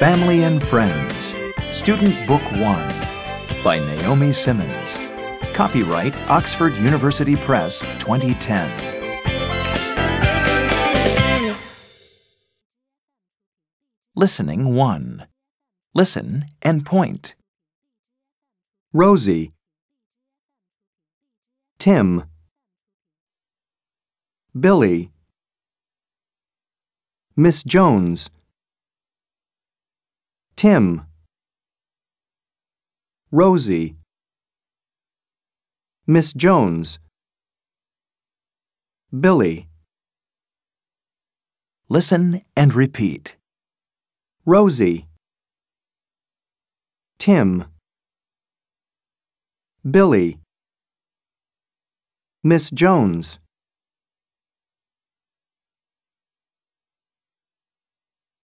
Family and Friends, Student Book 1 by Naomi Simmons. Copyright Oxford University Press 2010. Listening 1. Listen and point. Rosie, Tim, Billy, Miss Jones, Tim, Rosie, Miss Jones, Billy, Listen and repeat. Rosie, Tim, Billy, Miss Jones.